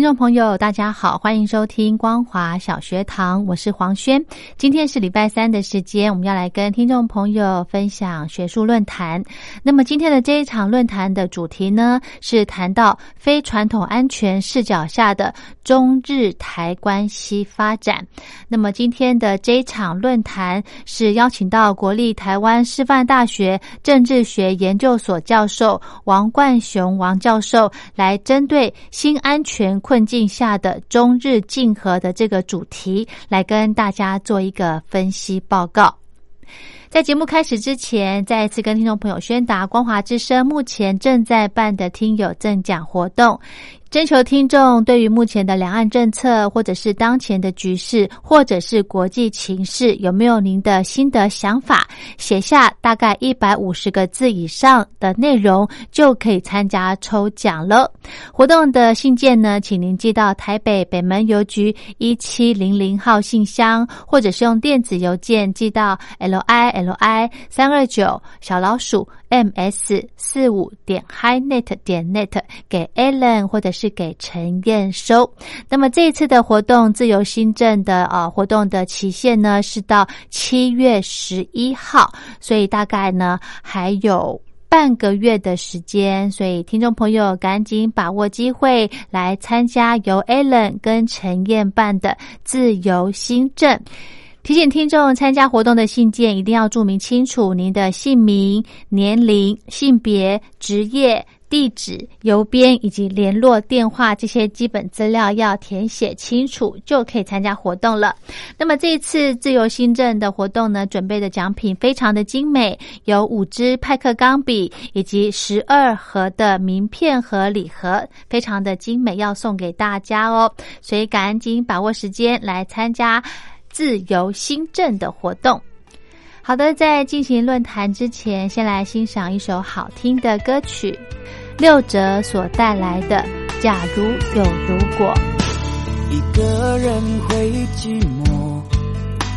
听众朋友，大家好，欢迎收听光华小学堂，我是黄轩。今天是礼拜三的时间，我们要来跟听众朋友分享学术论坛。那么今天的这一场论坛的主题呢，是谈到非传统安全视角下的中日台关系发展。那么今天的这一场论坛是邀请到国立台湾师范大学政治学研究所教授王冠雄王教授来针对新安全。困境下的中日竞合的这个主题，来跟大家做一个分析报告。在节目开始之前，再一次跟听众朋友宣达，光华之声目前正在办的听友赠奖活动。征求听众对于目前的两岸政策，或者是当前的局势，或者是国际情势，有没有您的心得想法？写下大概一百五十个字以上的内容，就可以参加抽奖了。活动的信件呢，请您寄到台北北门邮局一七零零号信箱，或者是用电子邮件寄到 l i l i 三二九小老鼠 m s 四五点 hi net 点 net 给 Allen 或者是。是给陈燕收。那么这次的活动，自由新政的呃活动的期限呢是到七月十一号，所以大概呢还有半个月的时间，所以听众朋友赶紧把握机会来参加由 Allen 跟陈燕办的自由新政。提醒听众参加活动的信件一定要注明清楚您的姓名、年龄、性别、职业。地址、邮编以及联络电话这些基本资料要填写清楚，就可以参加活动了。那么这一次自由新政的活动呢，准备的奖品非常的精美，有五支派克钢笔以及十二盒的名片和礼盒，非常的精美，要送给大家哦。所以赶紧把握时间来参加自由新政的活动。好的，在进行论坛之前，先来欣赏一首好听的歌曲。六哲所带来的，假如有如果，一个人会寂寞，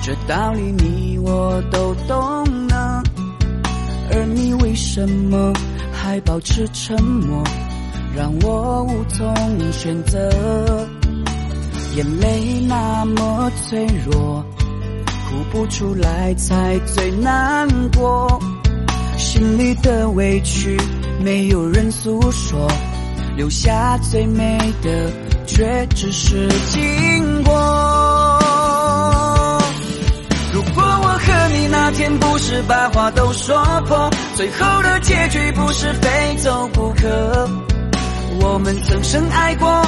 这道理你我都懂呢。而你为什么还保持沉默，让我无从选择？眼泪那么脆弱，哭不出来才最难过，心里的委屈。没有人诉说，留下最美的却只是经过。如果我和你那天不是把话都说破，最后的结局不是非走不可。我们曾深爱过，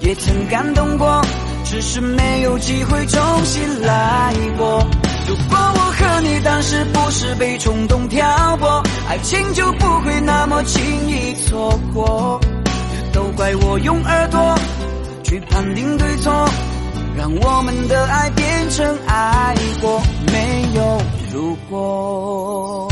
也曾感动过，只是没有机会重新来过。如果我和你当时不是被冲动挑拨，爱情就不会那么轻易错过。都怪我用耳朵去判定对错，让我们的爱变成爱过，没有如果。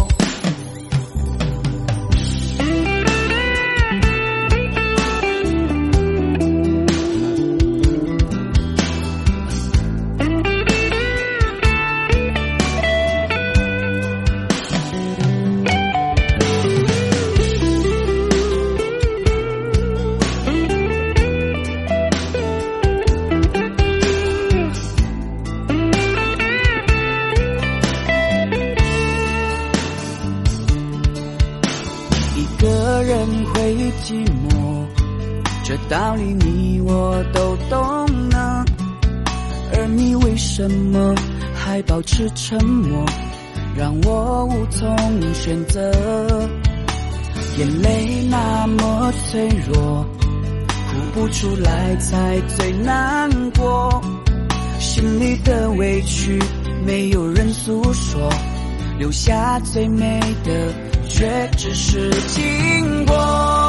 道理你我都懂呢。而你为什么还保持沉默，让我无从选择？眼泪那么脆弱，哭不出来才最难过。心里的委屈没有人诉说，留下最美的却只是经过。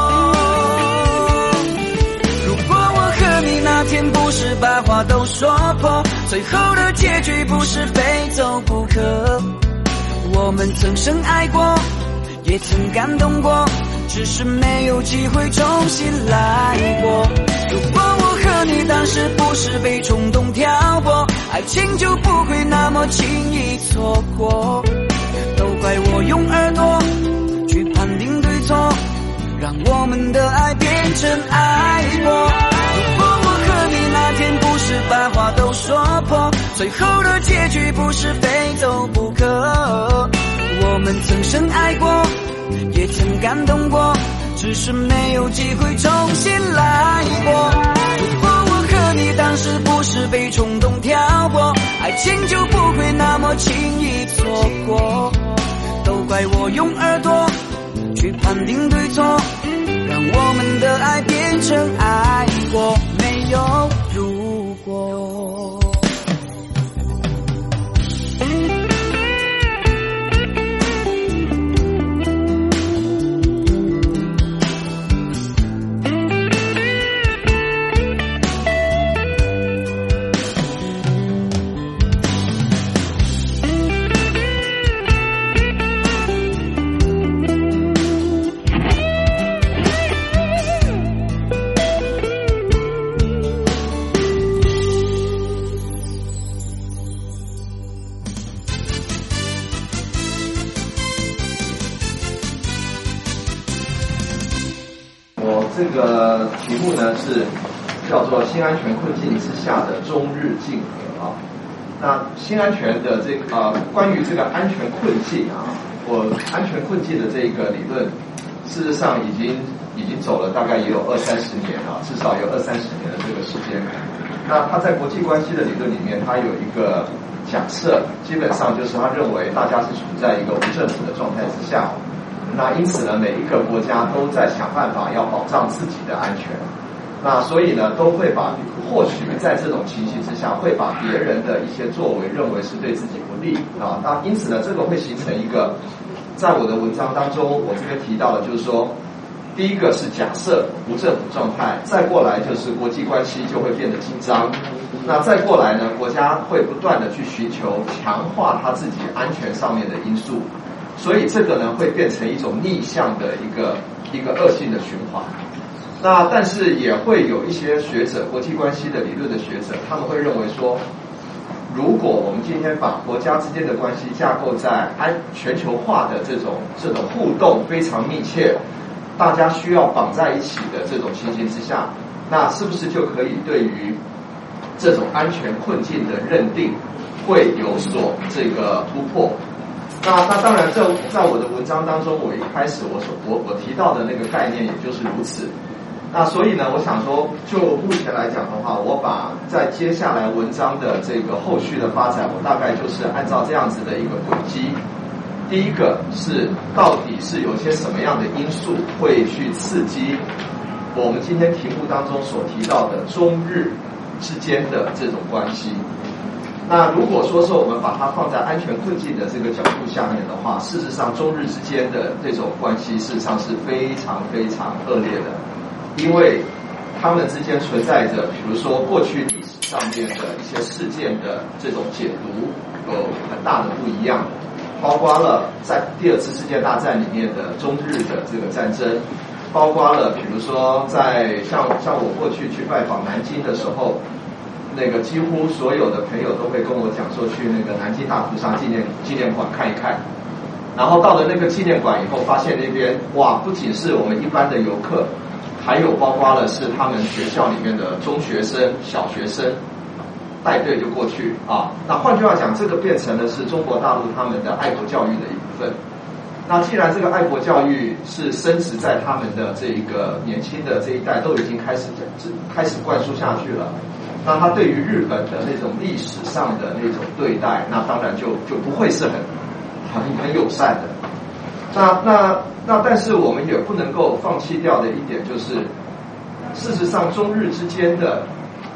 那天不是把话都说破，最后的结局不是非走不可。我们曾深爱过，也曾感动过，只是没有机会重新来过。如果我和你当时不是被冲动挑拨，爱情就不会那么轻易错过。都怪我用耳朵去判定对错，让我们的爱变成爱过。是非走不可。我们曾深爱过，也曾感动过，只是没有机会重新来过。如果我和你当时不是被冲动挑拨，爱情就不会那么轻易错过。都怪我用耳朵去判定对错，让我们的爱变成爱过，目呢是叫做“新安全困境之下的中日竞合”啊。那新安全的这个呃，关于这个安全困境啊，我安全困境的这个理论，事实上已经已经走了大概也有二三十年啊，至少有二三十年的这个时间。那他在国际关系的理论里面，他有一个假设，基本上就是他认为大家是处在一个无政府的状态之下。那因此呢，每一个国家都在想办法要保障自己的安全。那所以呢，都会把或许在这种情形之下，会把别人的一些作为认为是对自己不利啊。那因此呢，这个会形成一个，在我的文章当中，我这边提到的就是说，第一个是假设无政府状态，再过来就是国际关系就会变得紧张。那再过来呢，国家会不断的去寻求强化他自己安全上面的因素。所以这个呢会变成一种逆向的一个一个恶性的循环。那但是也会有一些学者，国际关系的理论的学者，他们会认为说，如果我们今天把国家之间的关系架构在安全球化的这种这种互动非常密切，大家需要绑在一起的这种情形之下，那是不是就可以对于这种安全困境的认定会有所这个突破？那那当然，在在我的文章当中，我一开始我所我我提到的那个概念也就是如此。那所以呢，我想说，就目前来讲的话，我把在接下来文章的这个后续的发展，我大概就是按照这样子的一个轨迹。第一个是到底是有些什么样的因素会去刺激我们今天题目当中所提到的中日之间的这种关系？那如果说是我们把它放在安全困境的这个角度下面的话，事实上中日之间的这种关系事实上是非常非常恶劣的，因为他们之间存在着，比如说过去历史上面的一些事件的这种解读有很大的不一样，包括了在第二次世界大战里面的中日的这个战争，包括了比如说在像像我过去去拜访南京的时候。那个几乎所有的朋友都会跟我讲说去那个南京大屠杀纪念纪念馆看一看，然后到了那个纪念馆以后，发现那边哇，不仅是我们一般的游客，还有包括了是他们学校里面的中学生、小学生带队就过去啊。那换句话讲，这个变成了是中国大陆他们的爱国教育的一部分。那既然这个爱国教育是深植在他们的这一个年轻的这一代都已经开始开始灌输下去了，那他对于日本的那种历史上的那种对待，那当然就就不会是很很很友善的。那那那，但是我们也不能够放弃掉的一点就是，事实上中日之间的。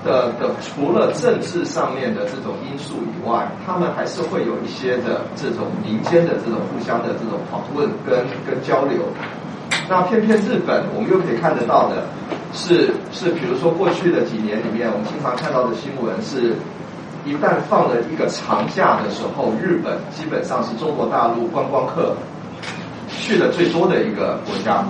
的的，除了政治上面的这种因素以外，他们还是会有一些的这种民间的这种互相的这种讨论跟跟交流。那偏偏日本，我们又可以看得到的是是，比如说过去的几年里面，我们经常看到的新闻是，一旦放了一个长假的时候，日本基本上是中国大陆观光客去的最多的一个国家。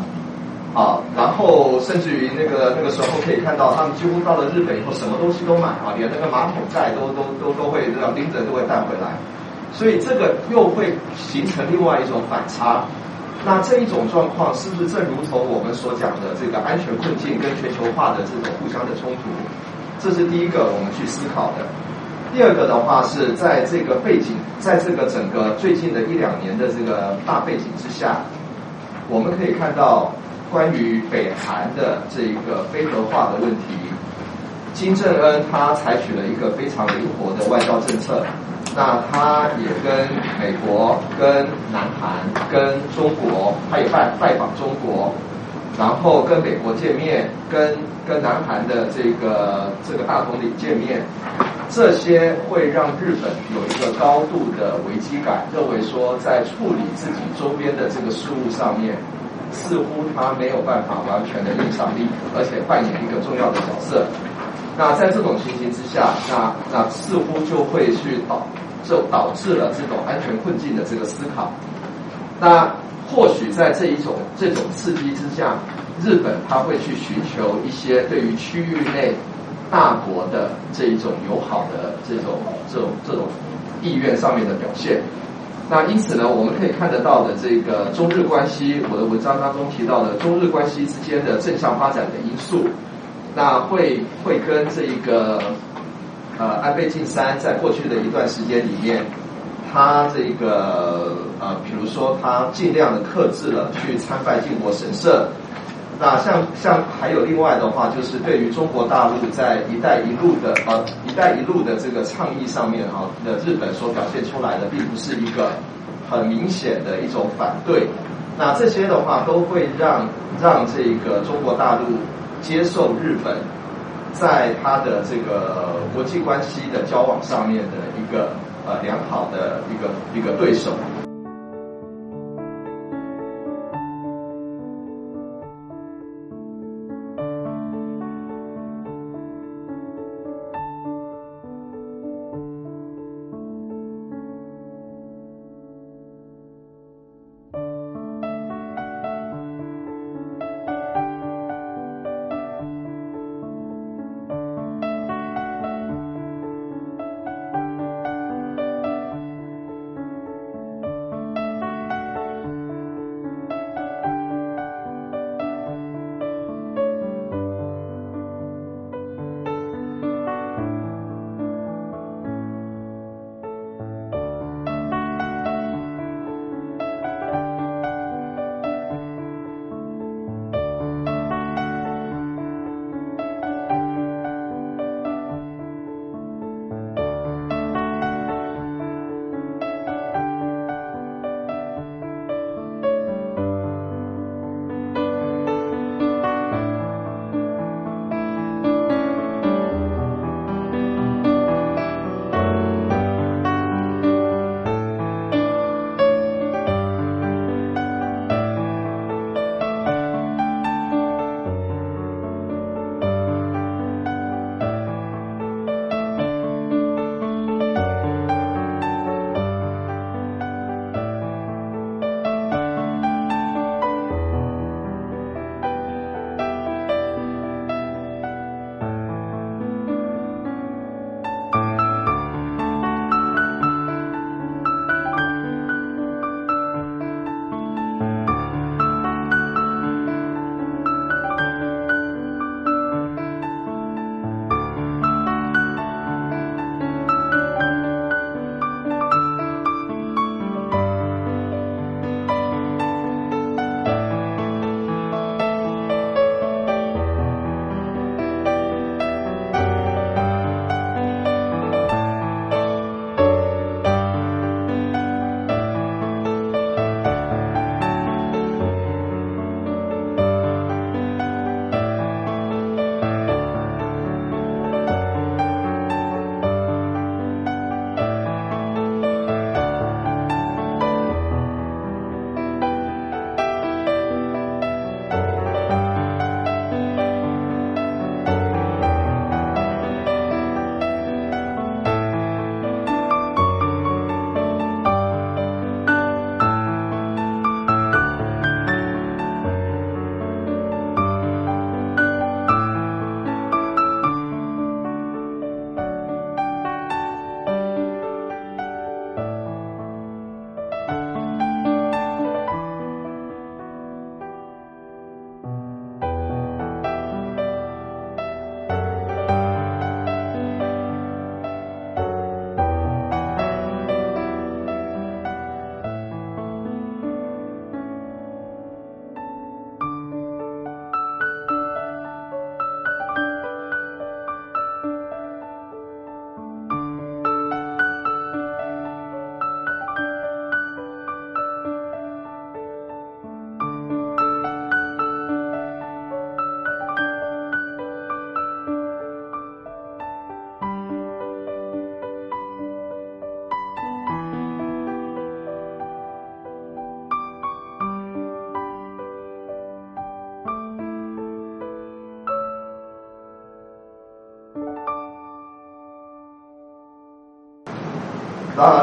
啊，然后甚至于那个那个时候可以看到，他们几乎到了日本以后，什么东西都买啊，连那个马桶盖都都都都会这样拎着都会带回来，所以这个又会形成另外一种反差。那这一种状况是不是正如同我们所讲的这个安全困境跟全球化的这种互相的冲突？这是第一个我们去思考的。第二个的话是在这个背景，在这个整个最近的一两年的这个大背景之下，我们可以看到。关于北韩的这一个非核化的问题，金正恩他采取了一个非常灵活的外交政策。那他也跟美国、跟南韩、跟中国，他也拜拜访中国，然后跟美国见面，跟跟南韩的这个这个大统领见面，这些会让日本有一个高度的危机感，认为说在处理自己周边的这个事务上面。似乎他没有办法完全的影响力，而且扮演一个重要的角色。那在这种情形之下，那那似乎就会去导，就导致了这种安全困境的这个思考。那或许在这一种这种刺激之下，日本他会去寻求一些对于区域内大国的这一种友好的这种这种这种意愿上面的表现。那因此呢，我们可以看得到的这个中日关系，我的文章当中提到的中日关系之间的正向发展的因素，那会会跟这一个呃安倍晋三在过去的一段时间里面，他这个呃，比如说他尽量的克制了去参拜靖国神社。那像像还有另外的话，就是对于中国大陆在“一带一路”的呃“一带一路”的这个倡议上面啊的日本所表现出来的，并不是一个很明显的一种反对。那这些的话，都会让让这个中国大陆接受日本在他的这个国际关系的交往上面的一个呃良好的一个一个对手。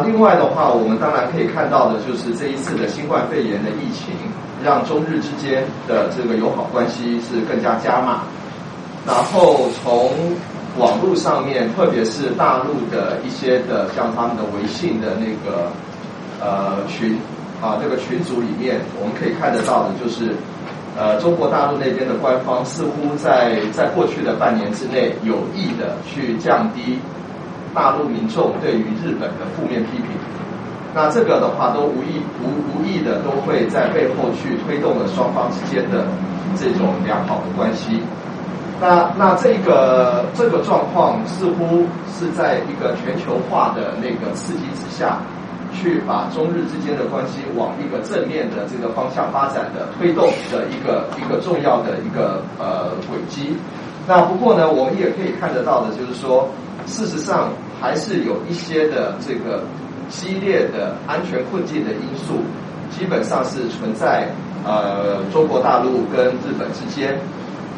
另外的话，我们当然可以看到的就是这一次的新冠肺炎的疫情，让中日之间的这个友好关系是更加加码。然后从网络上面，特别是大陆的一些的像他们的微信的那个呃群啊，这个群组里面，我们可以看得到的就是。呃，中国大陆那边的官方似乎在在过去的半年之内有意的去降低大陆民众对于日本的负面批评，那这个的话都无意无无意的都会在背后去推动了双方之间的这种良好的关系。那那这个这个状况似乎是在一个全球化的那个刺激之下。去把中日之间的关系往一个正面的这个方向发展的推动的一个一个重要的一个呃轨迹。那不过呢，我们也可以看得到的，就是说，事实上还是有一些的这个激烈的安全困境的因素，基本上是存在呃中国大陆跟日本之间。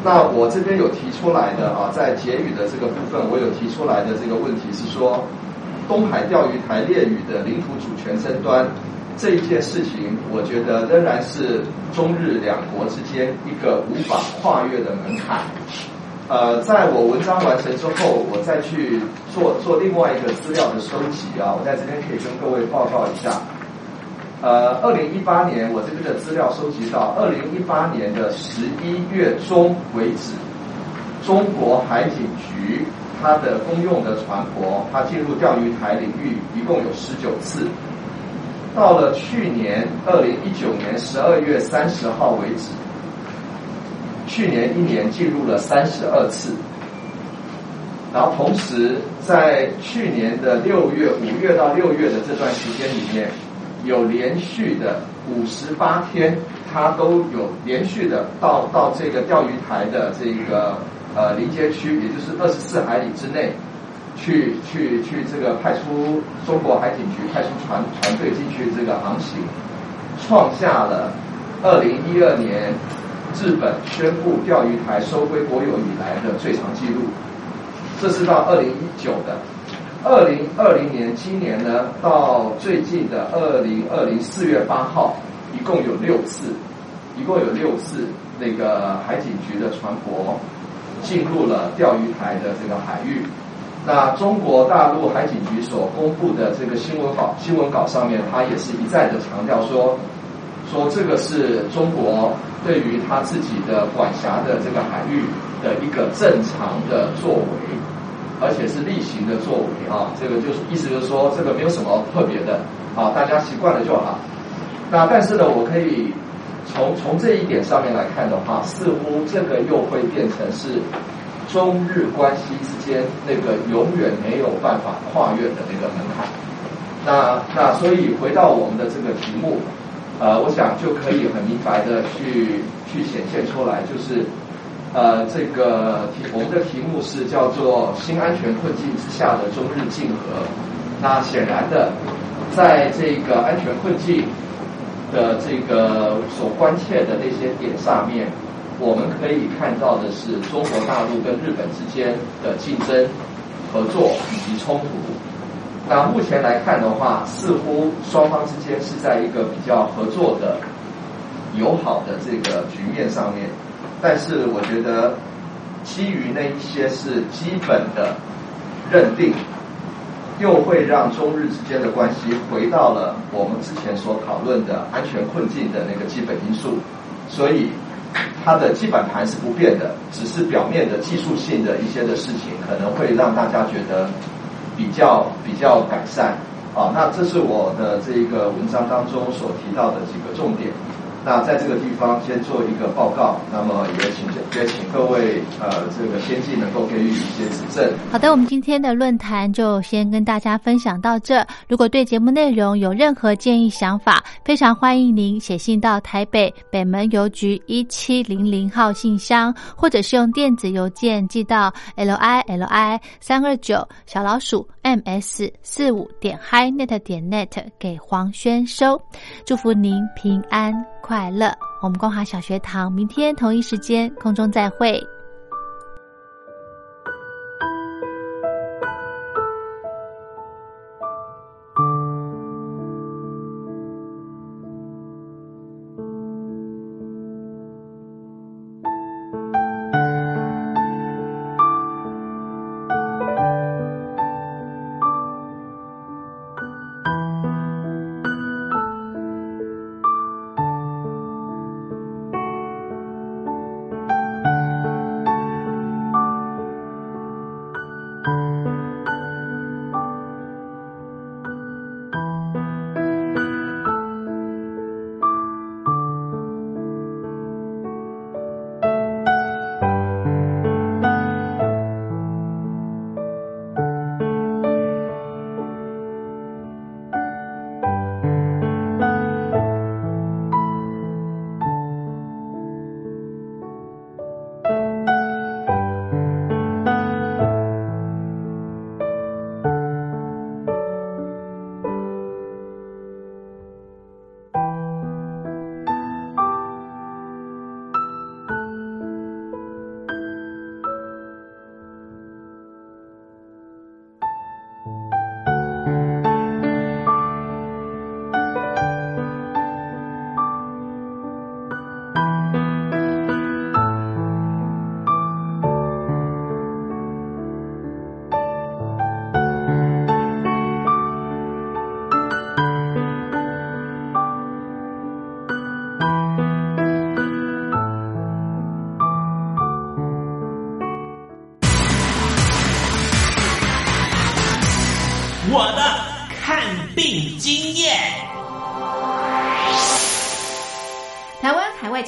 那我这边有提出来的啊，在结语的这个部分，我有提出来的这个问题是说。东海钓鱼台列屿的领土主权争端这一件事情，我觉得仍然是中日两国之间一个无法跨越的门槛。呃，在我文章完成之后，我再去做做另外一个资料的收集啊，我在这边可以跟各位报告一下。呃，二零一八年我这边的资料收集到二零一八年的十一月中为止，中国海警局。它的公用的船舶，它进入钓鱼台领域一共有十九次，到了去年二零一九年十二月三十号为止，去年一年进入了三十二次，然后同时在去年的六月五月到六月的这段时间里面，有连续的五十八天，它都有连续的到到这个钓鱼台的这个。呃，临街区，也就是二十四海里之内，去去去这个派出中国海警局派出船船队进去这个航行，创下了二零一二年日本宣布钓鱼台收归国有以来的最长纪录。这是到二零一九的，二零二零年今年呢，到最近的二零二零四月八号，一共有六次，一共有六次那个海警局的船舶。进入了钓鱼台的这个海域，那中国大陆海警局所公布的这个新闻稿新闻稿上面，它也是一再的强调说，说这个是中国对于他自己的管辖的这个海域的一个正常的作为，而且是例行的作为啊，这个就是意思就是说这个没有什么特别的啊，大家习惯了就好。那但是呢，我可以。从从这一点上面来看的话，似乎这个又会变成是中日关系之间那个永远没有办法跨越的那个门槛。那那所以回到我们的这个题目，呃，我想就可以很明白的去去显现出来，就是呃这个题我们的题目是叫做新安全困境之下的中日竞合。那显然的，在这个安全困境。的这个所关切的那些点上面，我们可以看到的是中国大陆跟日本之间的竞争、合作以及冲突。那目前来看的话，似乎双方之间是在一个比较合作的、友好的这个局面上面。但是，我觉得基于那一些是基本的认定。又会让中日之间的关系回到了我们之前所讨论的安全困境的那个基本因素，所以它的基本盘是不变的，只是表面的技术性的一些的事情可能会让大家觉得比较比较改善啊。那这是我的这一个文章当中所提到的几个重点。那在这个地方先做一个报告，那么也请也请各位呃这个先进能够给予一些指正。好的，我们今天的论坛就先跟大家分享到这。如果对节目内容有任何建议想法，非常欢迎您写信到台北北门邮局一七零零号信箱，或者是用电子邮件寄到 l i l i 三二九小老鼠 m s 四五点 hi net 点 net 给黄轩收。祝福您平安。快快乐，我们光华小学堂明天同一时间空中再会。